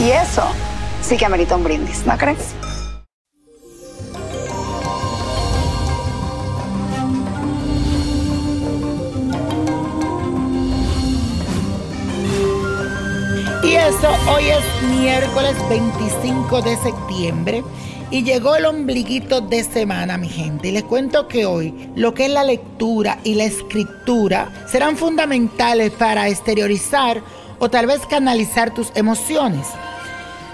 Y eso sí que amerita un brindis, ¿no crees? Y eso, hoy es miércoles 25 de septiembre y llegó el ombliguito de semana, mi gente. Y les cuento que hoy lo que es la lectura y la escritura serán fundamentales para exteriorizar o tal vez canalizar tus emociones.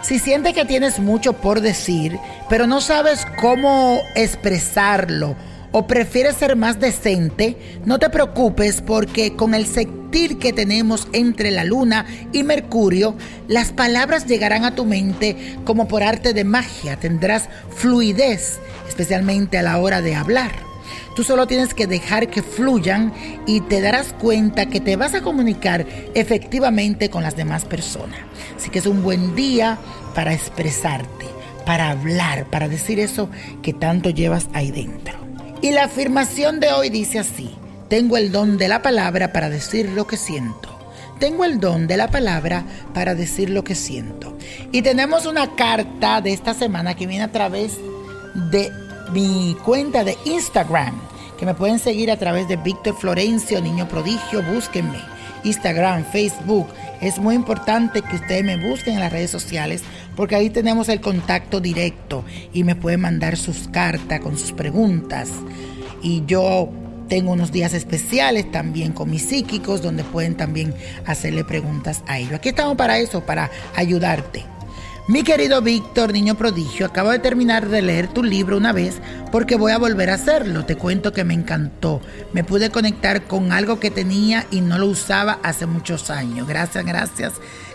Si sientes que tienes mucho por decir, pero no sabes cómo expresarlo o prefieres ser más decente, no te preocupes porque con el sentir que tenemos entre la luna y Mercurio, las palabras llegarán a tu mente como por arte de magia. Tendrás fluidez, especialmente a la hora de hablar. Tú solo tienes que dejar que fluyan y te darás cuenta que te vas a comunicar efectivamente con las demás personas. Así que es un buen día para expresarte, para hablar, para decir eso que tanto llevas ahí dentro. Y la afirmación de hoy dice así, tengo el don de la palabra para decir lo que siento. Tengo el don de la palabra para decir lo que siento. Y tenemos una carta de esta semana que viene a través de mi cuenta de Instagram, que me pueden seguir a través de Víctor Florencio, Niño Prodigio, búsquenme. Instagram, Facebook. Es muy importante que ustedes me busquen en las redes sociales porque ahí tenemos el contacto directo y me pueden mandar sus cartas con sus preguntas. Y yo tengo unos días especiales también con mis psíquicos donde pueden también hacerle preguntas a ellos. Aquí estamos para eso, para ayudarte. Mi querido Víctor, niño prodigio, acabo de terminar de leer tu libro una vez porque voy a volver a hacerlo. Te cuento que me encantó. Me pude conectar con algo que tenía y no lo usaba hace muchos años. Gracias, gracias,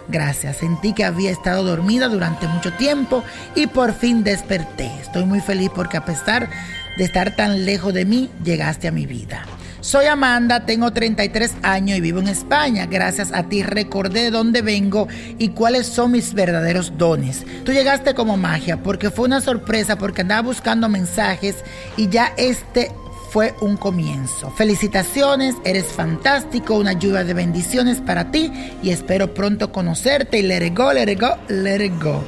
gracias. Sentí que había estado dormida durante mucho tiempo y por fin desperté. Estoy muy feliz porque a pesar de estar tan lejos de mí, llegaste a mi vida. Soy Amanda, tengo 33 años y vivo en España. Gracias a ti recordé de dónde vengo y cuáles son mis verdaderos dones. Tú llegaste como magia porque fue una sorpresa porque andaba buscando mensajes y ya este fue un comienzo. Felicitaciones, eres fantástico, una lluvia de bendiciones para ti y espero pronto conocerte y let it go, let it go, let it go.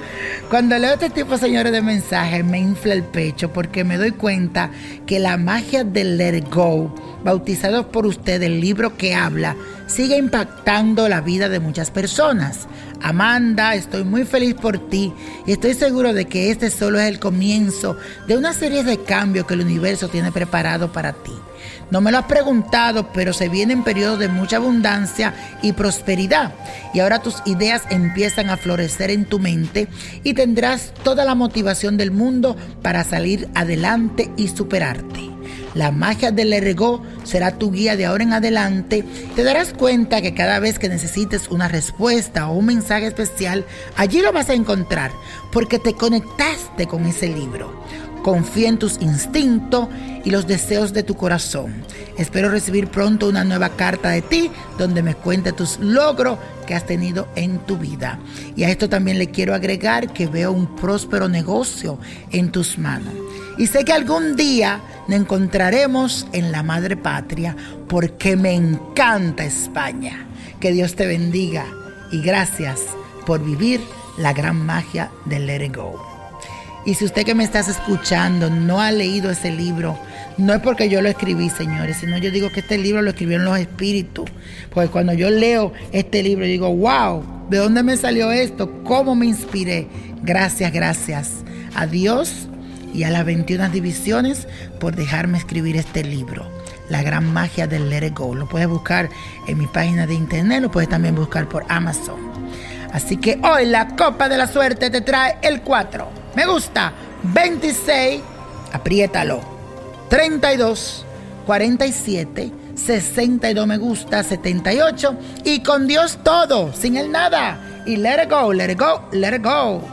Cuando leo este tipo, señores, de mensajes me infla el pecho porque me doy cuenta que la magia del let it go, bautizado por usted el libro que habla, sigue impactando la vida de muchas personas. Amanda, estoy muy feliz por ti y estoy seguro de que este solo es el comienzo de una serie de cambios que el universo tiene preparado para ti. No me lo has preguntado, pero se vienen periodos de mucha abundancia y prosperidad. Y ahora tus ideas empiezan a florecer en tu mente y tendrás toda la motivación del mundo para salir adelante y superarte. La magia del ergo será tu guía de ahora en adelante. Te darás cuenta que cada vez que necesites una respuesta o un mensaje especial, allí lo vas a encontrar porque te conectaste con ese libro. Confía en tus instintos y los deseos de tu corazón. Espero recibir pronto una nueva carta de ti donde me cuente tus logros que has tenido en tu vida. Y a esto también le quiero agregar que veo un próspero negocio en tus manos. Y sé que algún día nos encontraremos en la madre patria porque me encanta España. Que Dios te bendiga y gracias por vivir la gran magia del Let It Go. Y si usted que me estás escuchando no ha leído ese libro, no es porque yo lo escribí, señores, sino yo digo que este libro lo escribieron los espíritus. Porque cuando yo leo este libro, digo, wow, ¿de dónde me salió esto? ¿Cómo me inspiré? Gracias, gracias a Dios y a las 21 divisiones por dejarme escribir este libro. La gran magia del Let It Go. Lo puedes buscar en mi página de internet, lo puedes también buscar por Amazon. Así que hoy la copa de la suerte te trae el 4 me gusta. 26. Apriétalo. 32. 47. 62 me gusta. 78. Y con Dios todo. Sin el nada. Y let it go, let it go, let it go.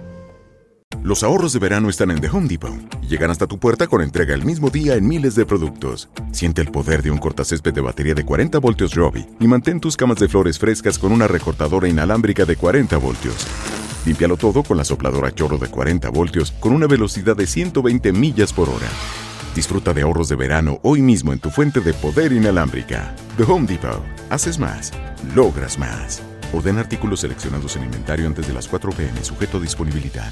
Los ahorros de verano están en The Home Depot y llegan hasta tu puerta con entrega el mismo día en miles de productos. Siente el poder de un cortacésped de batería de 40 voltios Robbie y mantén tus camas de flores frescas con una recortadora inalámbrica de 40 voltios. Límpialo todo con la sopladora chorro de 40 voltios con una velocidad de 120 millas por hora. Disfruta de ahorros de verano hoy mismo en tu fuente de poder inalámbrica. The Home Depot. Haces más. Logras más. Orden artículos seleccionados en inventario antes de las 4 pm, sujeto a disponibilidad